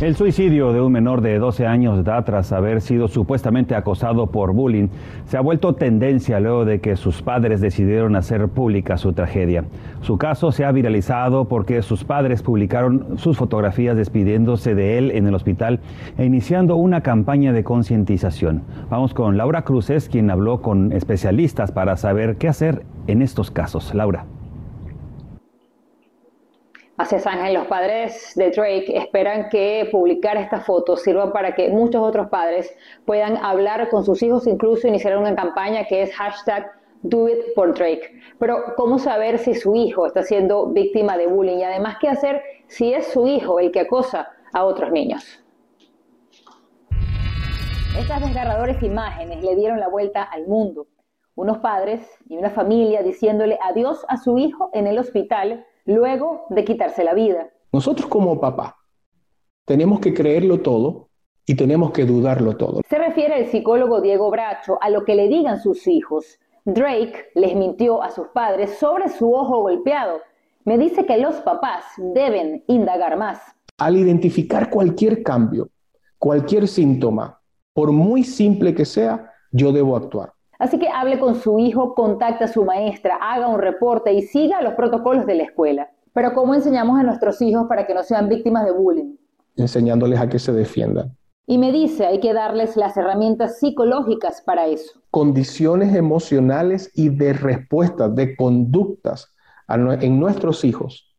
El suicidio de un menor de 12 años de edad tras haber sido supuestamente acosado por bullying se ha vuelto tendencia luego de que sus padres decidieron hacer pública su tragedia. Su caso se ha viralizado porque sus padres publicaron sus fotografías despidiéndose de él en el hospital e iniciando una campaña de concientización. Vamos con Laura Cruces, quien habló con especialistas para saber qué hacer en estos casos. Laura. Hace Ángel, los padres de Drake esperan que publicar esta foto sirva para que muchos otros padres puedan hablar con sus hijos, incluso iniciar una campaña que es hashtag Do. Pero, ¿cómo saber si su hijo está siendo víctima de bullying? Y además, ¿qué hacer si es su hijo el que acosa a otros niños? Estas desgarradoras imágenes le dieron la vuelta al mundo. Unos padres y una familia diciéndole adiós a su hijo en el hospital luego de quitarse la vida. Nosotros como papá tenemos que creerlo todo y tenemos que dudarlo todo. Se refiere el psicólogo Diego Bracho a lo que le digan sus hijos. Drake les mintió a sus padres sobre su ojo golpeado. Me dice que los papás deben indagar más. Al identificar cualquier cambio, cualquier síntoma, por muy simple que sea, yo debo actuar. Así que hable con su hijo, contacte a su maestra, haga un reporte y siga los protocolos de la escuela. Pero ¿cómo enseñamos a nuestros hijos para que no sean víctimas de bullying? Enseñándoles a que se defiendan. Y me dice, hay que darles las herramientas psicológicas para eso. Condiciones emocionales y de respuestas, de conductas en nuestros hijos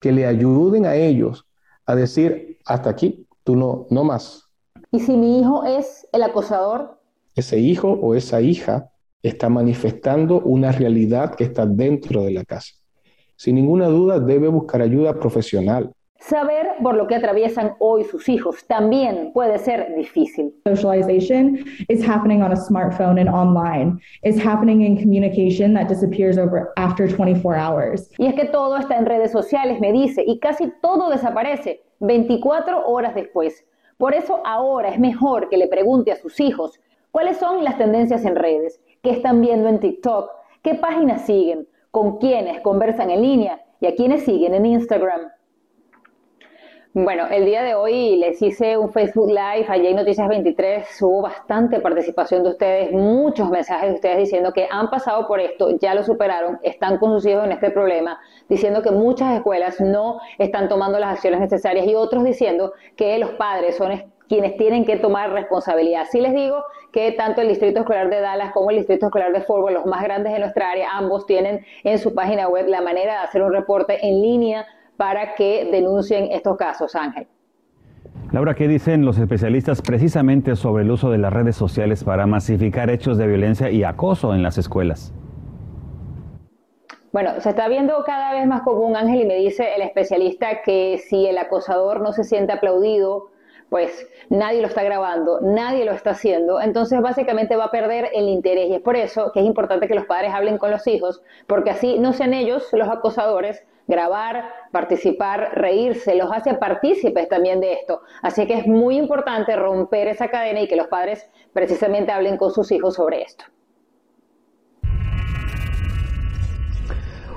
que le ayuden a ellos a decir, hasta aquí, tú no, no más. ¿Y si mi hijo es el acosador? Ese hijo o esa hija está manifestando una realidad que está dentro de la casa. Sin ninguna duda debe buscar ayuda profesional. Saber por lo que atraviesan hoy sus hijos también puede ser difícil. Socialization is happening on a smartphone and online. It's happening in communication that disappears over after 24 hours. Y es que todo está en redes sociales, me dice, y casi todo desaparece 24 horas después. Por eso ahora es mejor que le pregunte a sus hijos ¿Cuáles son las tendencias en redes? ¿Qué están viendo en TikTok? ¿Qué páginas siguen? ¿Con quiénes conversan en línea? ¿Y a quiénes siguen en Instagram? Bueno, el día de hoy les hice un Facebook Live, allí en Noticias 23 hubo bastante participación de ustedes, muchos mensajes de ustedes diciendo que han pasado por esto, ya lo superaron, están con sus hijos en este problema, diciendo que muchas escuelas no están tomando las acciones necesarias y otros diciendo que los padres son quienes tienen que tomar responsabilidad. Sí les digo que tanto el Distrito Escolar de Dallas como el Distrito Escolar de Fort los más grandes de nuestra área, ambos tienen en su página web la manera de hacer un reporte en línea para que denuncien estos casos, Ángel. Laura, ¿qué dicen los especialistas precisamente sobre el uso de las redes sociales para masificar hechos de violencia y acoso en las escuelas? Bueno, se está viendo cada vez más común, Ángel, y me dice el especialista que si el acosador no se siente aplaudido, pues nadie lo está grabando, nadie lo está haciendo, entonces básicamente va a perder el interés y es por eso que es importante que los padres hablen con los hijos, porque así no sean ellos los acosadores, grabar, participar, reírse, los hace partícipes también de esto. Así que es muy importante romper esa cadena y que los padres precisamente hablen con sus hijos sobre esto.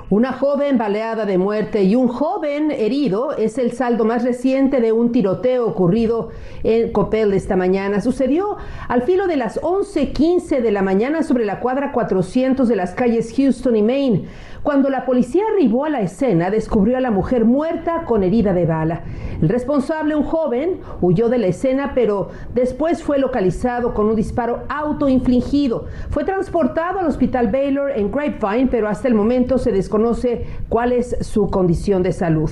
Una joven baleada de muerte y un joven herido es el saldo más reciente de un tiroteo ocurrido en Copel esta mañana. Sucedió al filo de las 11:15 de la mañana sobre la cuadra 400 de las calles Houston y Maine. Cuando la policía arribó a la escena, descubrió a la mujer muerta con herida de bala. El responsable, un joven, huyó de la escena, pero después fue localizado con un disparo autoinfligido. Fue transportado al hospital Baylor en Grapevine, pero hasta el momento se desconoce cuál es su condición de salud.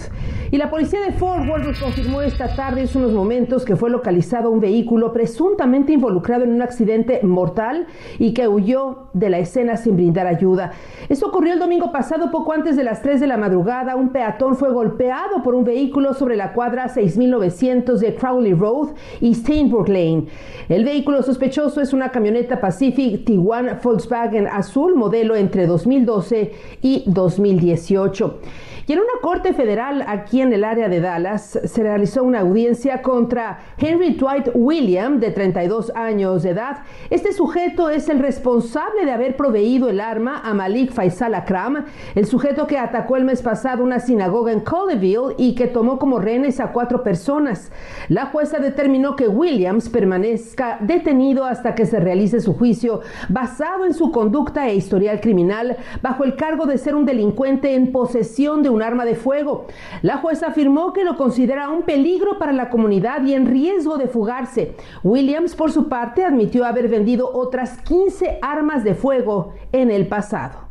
Y la policía de Fort Worth confirmó esta tarde, en unos momentos, que fue localizado un vehículo presuntamente involucrado en un accidente mortal y que huyó de la escena sin brindar ayuda. Eso ocurrió el domingo pasado pasado poco antes de las 3 de la madrugada, un peatón fue golpeado por un vehículo sobre la cuadra 6900 de Crowley Road y Steinburg Lane. El vehículo sospechoso es una camioneta Pacific Tiguan Volkswagen azul modelo entre 2012 y 2018. Y en una corte federal aquí en el área de Dallas se realizó una audiencia contra Henry Dwight William, de 32 años de edad. Este sujeto es el responsable de haber proveído el arma a Malik Faisal Akram, el sujeto que atacó el mes pasado una sinagoga en Colleyville y que tomó como rehenes a cuatro personas. La jueza determinó que Williams permanezca detenido hasta que se realice su juicio basado en su conducta e historial criminal bajo el cargo de ser un delincuente en posesión de un arma de fuego. La jueza afirmó que lo considera un peligro para la comunidad y en riesgo de fugarse. Williams, por su parte, admitió haber vendido otras 15 armas de fuego en el pasado.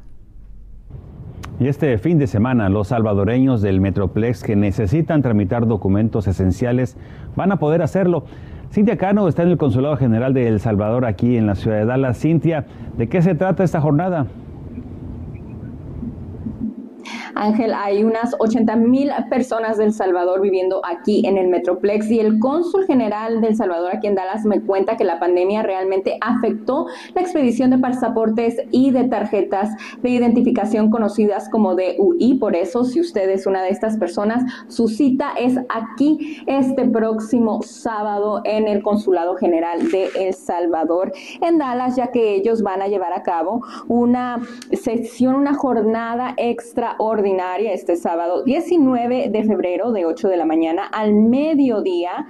Y este fin de semana, los salvadoreños del Metroplex que necesitan tramitar documentos esenciales van a poder hacerlo. Cintia Cano está en el Consulado General de El Salvador aquí en la ciudad de Dallas. Cintia, ¿de qué se trata esta jornada? Ángel, hay unas 80 mil personas del Salvador viviendo aquí en el Metroplex y el cónsul general del Salvador aquí en Dallas me cuenta que la pandemia realmente afectó la expedición de pasaportes y de tarjetas de identificación conocidas como DUI. Por eso, si usted es una de estas personas, su cita es aquí este próximo sábado en el Consulado General de El Salvador en Dallas, ya que ellos van a llevar a cabo una sesión, una jornada extraordinaria este sábado 19 de febrero de 8 de la mañana al mediodía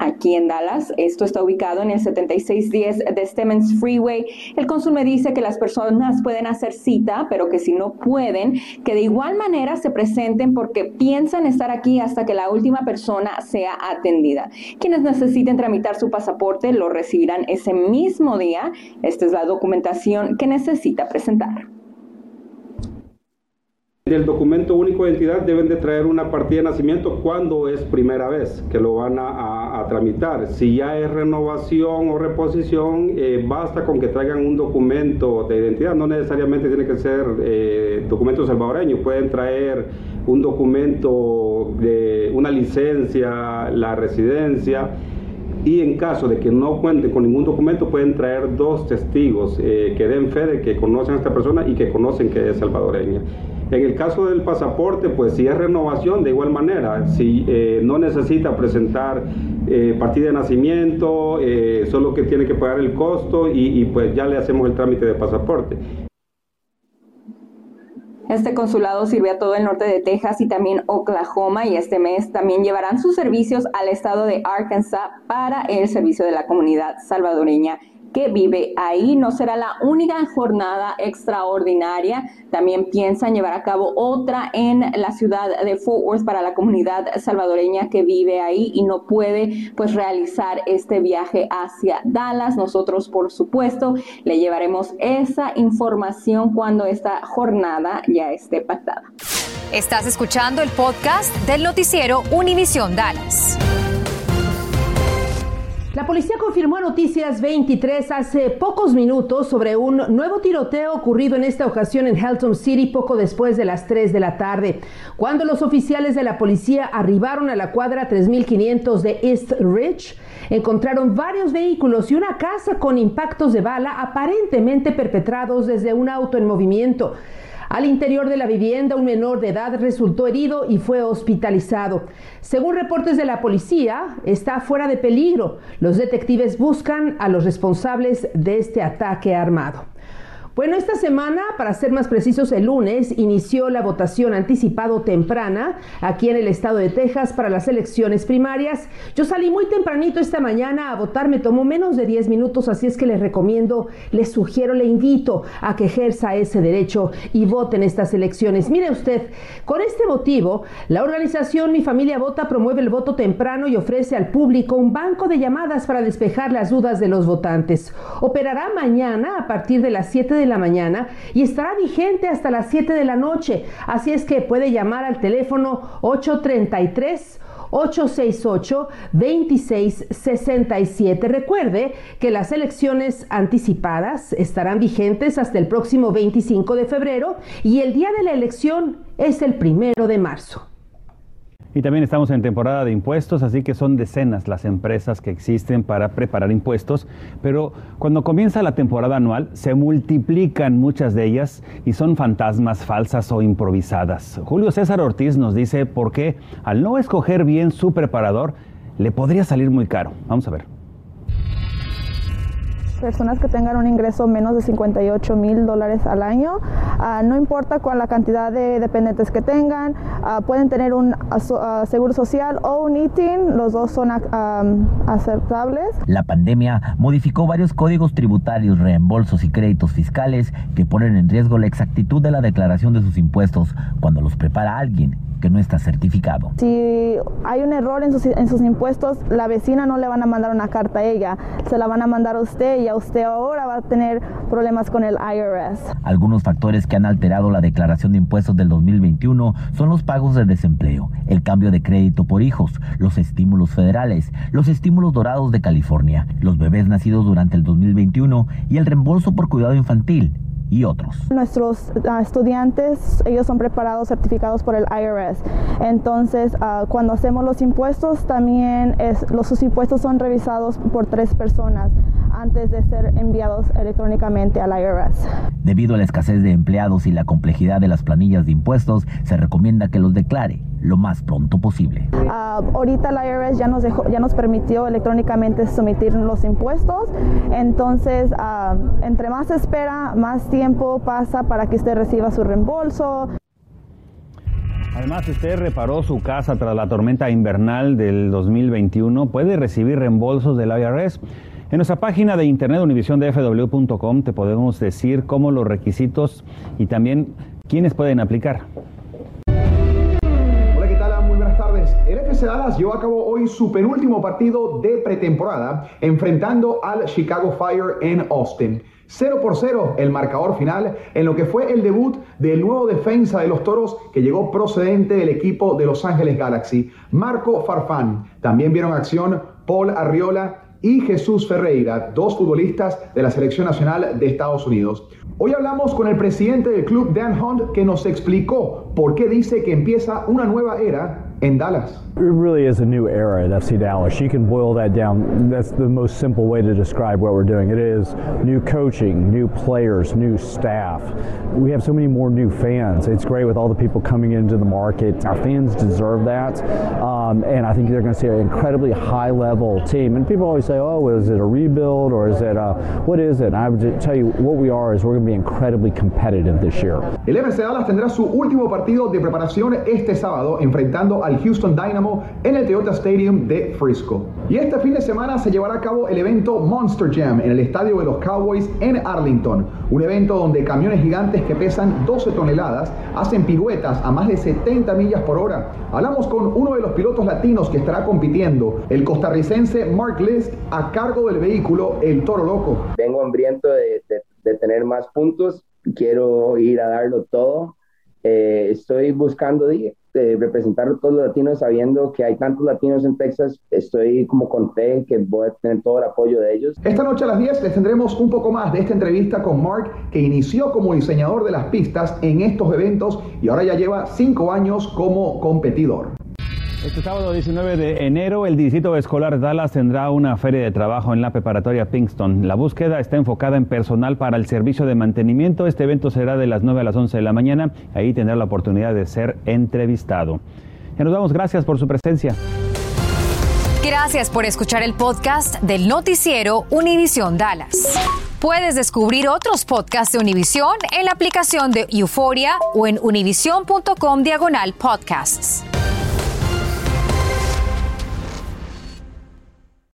aquí en Dallas. Esto está ubicado en el 7610 de Stemmons Freeway. El cónsul me dice que las personas pueden hacer cita, pero que si no pueden, que de igual manera se presenten porque piensan estar aquí hasta que la última persona sea atendida. Quienes necesiten tramitar su pasaporte lo recibirán ese mismo día. Esta es la documentación que necesita presentar. Del documento único de identidad deben de traer una partida de nacimiento cuando es primera vez que lo van a, tramitar. Si ya es renovación o reposición, eh, basta con que traigan un documento de identidad. No necesariamente tiene que ser eh, documento salvadoreño. Pueden traer un documento de una licencia, la residencia. Y en caso de que no cuenten con ningún documento, pueden traer dos testigos eh, que den fe de que conocen a esta persona y que conocen que es salvadoreña. En el caso del pasaporte, pues si es renovación, de igual manera, si eh, no necesita presentar eh, partida de nacimiento, eh, solo que tiene que pagar el costo y, y pues ya le hacemos el trámite de pasaporte. Este consulado sirve a todo el norte de Texas y también Oklahoma y este mes también llevarán sus servicios al estado de Arkansas para el servicio de la comunidad salvadoreña que vive ahí. No será la única jornada extraordinaria. También piensan llevar a cabo otra en la ciudad de Fort Worth para la comunidad salvadoreña que vive ahí y no puede pues realizar este viaje hacia Dallas. Nosotros, por supuesto, le llevaremos esa información cuando esta jornada ya esté pactada. Estás escuchando el podcast del noticiero Univisión Dallas. La policía confirmó Noticias 23 hace pocos minutos sobre un nuevo tiroteo ocurrido en esta ocasión en Helton City poco después de las 3 de la tarde. Cuando los oficiales de la policía arribaron a la cuadra 3500 de East Ridge, encontraron varios vehículos y una casa con impactos de bala aparentemente perpetrados desde un auto en movimiento. Al interior de la vivienda, un menor de edad resultó herido y fue hospitalizado. Según reportes de la policía, está fuera de peligro. Los detectives buscan a los responsables de este ataque armado. Bueno, esta semana, para ser más precisos, el lunes inició la votación anticipado temprana aquí en el estado de Texas para las elecciones primarias. Yo salí muy tempranito esta mañana a votar, me tomó menos de 10 minutos, así es que les recomiendo, les sugiero, le invito a que ejerza ese derecho y vote en estas elecciones. Mire usted, con este motivo, la organización Mi Familia Vota promueve el voto temprano y ofrece al público un banco de llamadas para despejar las dudas de los votantes. Operará mañana a partir de las 7 de la mañana y estará vigente hasta las 7 de la noche. Así es que puede llamar al teléfono 833 868-2667. Recuerde que las elecciones anticipadas estarán vigentes hasta el próximo 25 de febrero y el día de la elección es el primero de marzo. Y también estamos en temporada de impuestos, así que son decenas las empresas que existen para preparar impuestos, pero cuando comienza la temporada anual se multiplican muchas de ellas y son fantasmas falsas o improvisadas. Julio César Ortiz nos dice por qué al no escoger bien su preparador le podría salir muy caro. Vamos a ver personas que tengan un ingreso menos de 58 mil dólares al año. Ah, no importa cuál la cantidad de dependientes que tengan, ah, pueden tener un ah, seguro social o un ITIN, los dos son aceptables. La pandemia modificó varios códigos tributarios, reembolsos y créditos fiscales que ponen en riesgo la exactitud de la declaración de sus impuestos cuando los prepara alguien que no está certificado. Si hay un error en sus, en sus impuestos, la vecina no le van a mandar una carta a ella, se la van a mandar a usted y a usted ahora va a tener problemas con el IRS. Algunos factores que han alterado la declaración de impuestos del 2021 son los pagos de desempleo, el cambio de crédito por hijos, los estímulos federales, los estímulos dorados de California, los bebés nacidos durante el 2021 y el reembolso por cuidado infantil y otros. Nuestros ah, estudiantes, ellos son preparados, certificados por el IRS. Entonces, uh, cuando hacemos los impuestos, también es, los sus impuestos son revisados por tres personas antes de ser enviados electrónicamente al IRS. Debido a la escasez de empleados y la complejidad de las planillas de impuestos, se recomienda que los declare lo más pronto posible. Uh, ahorita el IRS ya nos, dejó, ya nos permitió electrónicamente someter los impuestos, entonces entre más espera, más tiempo pasa para que usted reciba su reembolso. Además, si usted reparó su casa tras la tormenta invernal del 2021, puede recibir reembolsos del IRS. En nuestra página de internet univisiondfw.com te podemos decir cómo los requisitos y también quiénes pueden aplicar. Hola, ¿qué tal? Muy buenas tardes. El FC Dallas llevó a cabo hoy su penúltimo partido de pretemporada enfrentando al Chicago Fire en Austin. 0 por 0 el marcador final en lo que fue el debut del nuevo defensa de los Toros que llegó procedente del equipo de Los Ángeles Galaxy, Marco Farfán. También vieron acción Paul Arriola y Jesús Ferreira, dos futbolistas de la Selección Nacional de Estados Unidos. Hoy hablamos con el presidente del club, Dan Hunt, que nos explicó por qué dice que empieza una nueva era en Dallas. It really is a new era at FC Dallas. You can boil that down. That's the most simple way to describe what we're doing. It is new coaching, new players, new staff. We have so many more new fans. It's great with all the people coming into the market. Our fans deserve that. Um, and I think they're going to see an incredibly high level team. And people always say, oh, is it a rebuild or is it a, what is it? And I would tell you what we are is we're going to be incredibly competitive this year. El FC Dallas tendrá su último partido de preparación este sábado enfrentando al Houston Dynamo en el Toyota Stadium de Frisco. Y este fin de semana se llevará a cabo el evento Monster Jam en el estadio de los Cowboys en Arlington, un evento donde camiones gigantes que pesan 12 toneladas hacen piruetas a más de 70 millas por hora. Hablamos con uno de los pilotos latinos que estará compitiendo, el costarricense Mark List, a cargo del vehículo El Toro Loco. Vengo hambriento de, tener más puntos, quiero ir a darlo todo. Eh, estoy buscando de representar a todos los latinos sabiendo que hay tantos latinos en Texas. Estoy como con fe que voy a tener todo el apoyo de ellos. Esta noche a las 10 les tendremos un poco más de esta entrevista con Mark, que inició como diseñador de las pistas en estos eventos y ahora ya lleva cinco años como competidor. Este sábado 19 de enero, el Distrito Escolar Dallas tendrá una feria de trabajo en la preparatoria Pinkston. La búsqueda está enfocada en personal para el servicio de mantenimiento. Este evento será de las 9 a las 11 de la mañana. Ahí tendrá la oportunidad de ser entrevistado. Ya nos damos gracias por su presencia. Gracias por escuchar el podcast del noticiero Univisión Dallas. Puedes descubrir otros podcasts de Univisión en la aplicación de Euforia o en univision.com diagonal podcasts.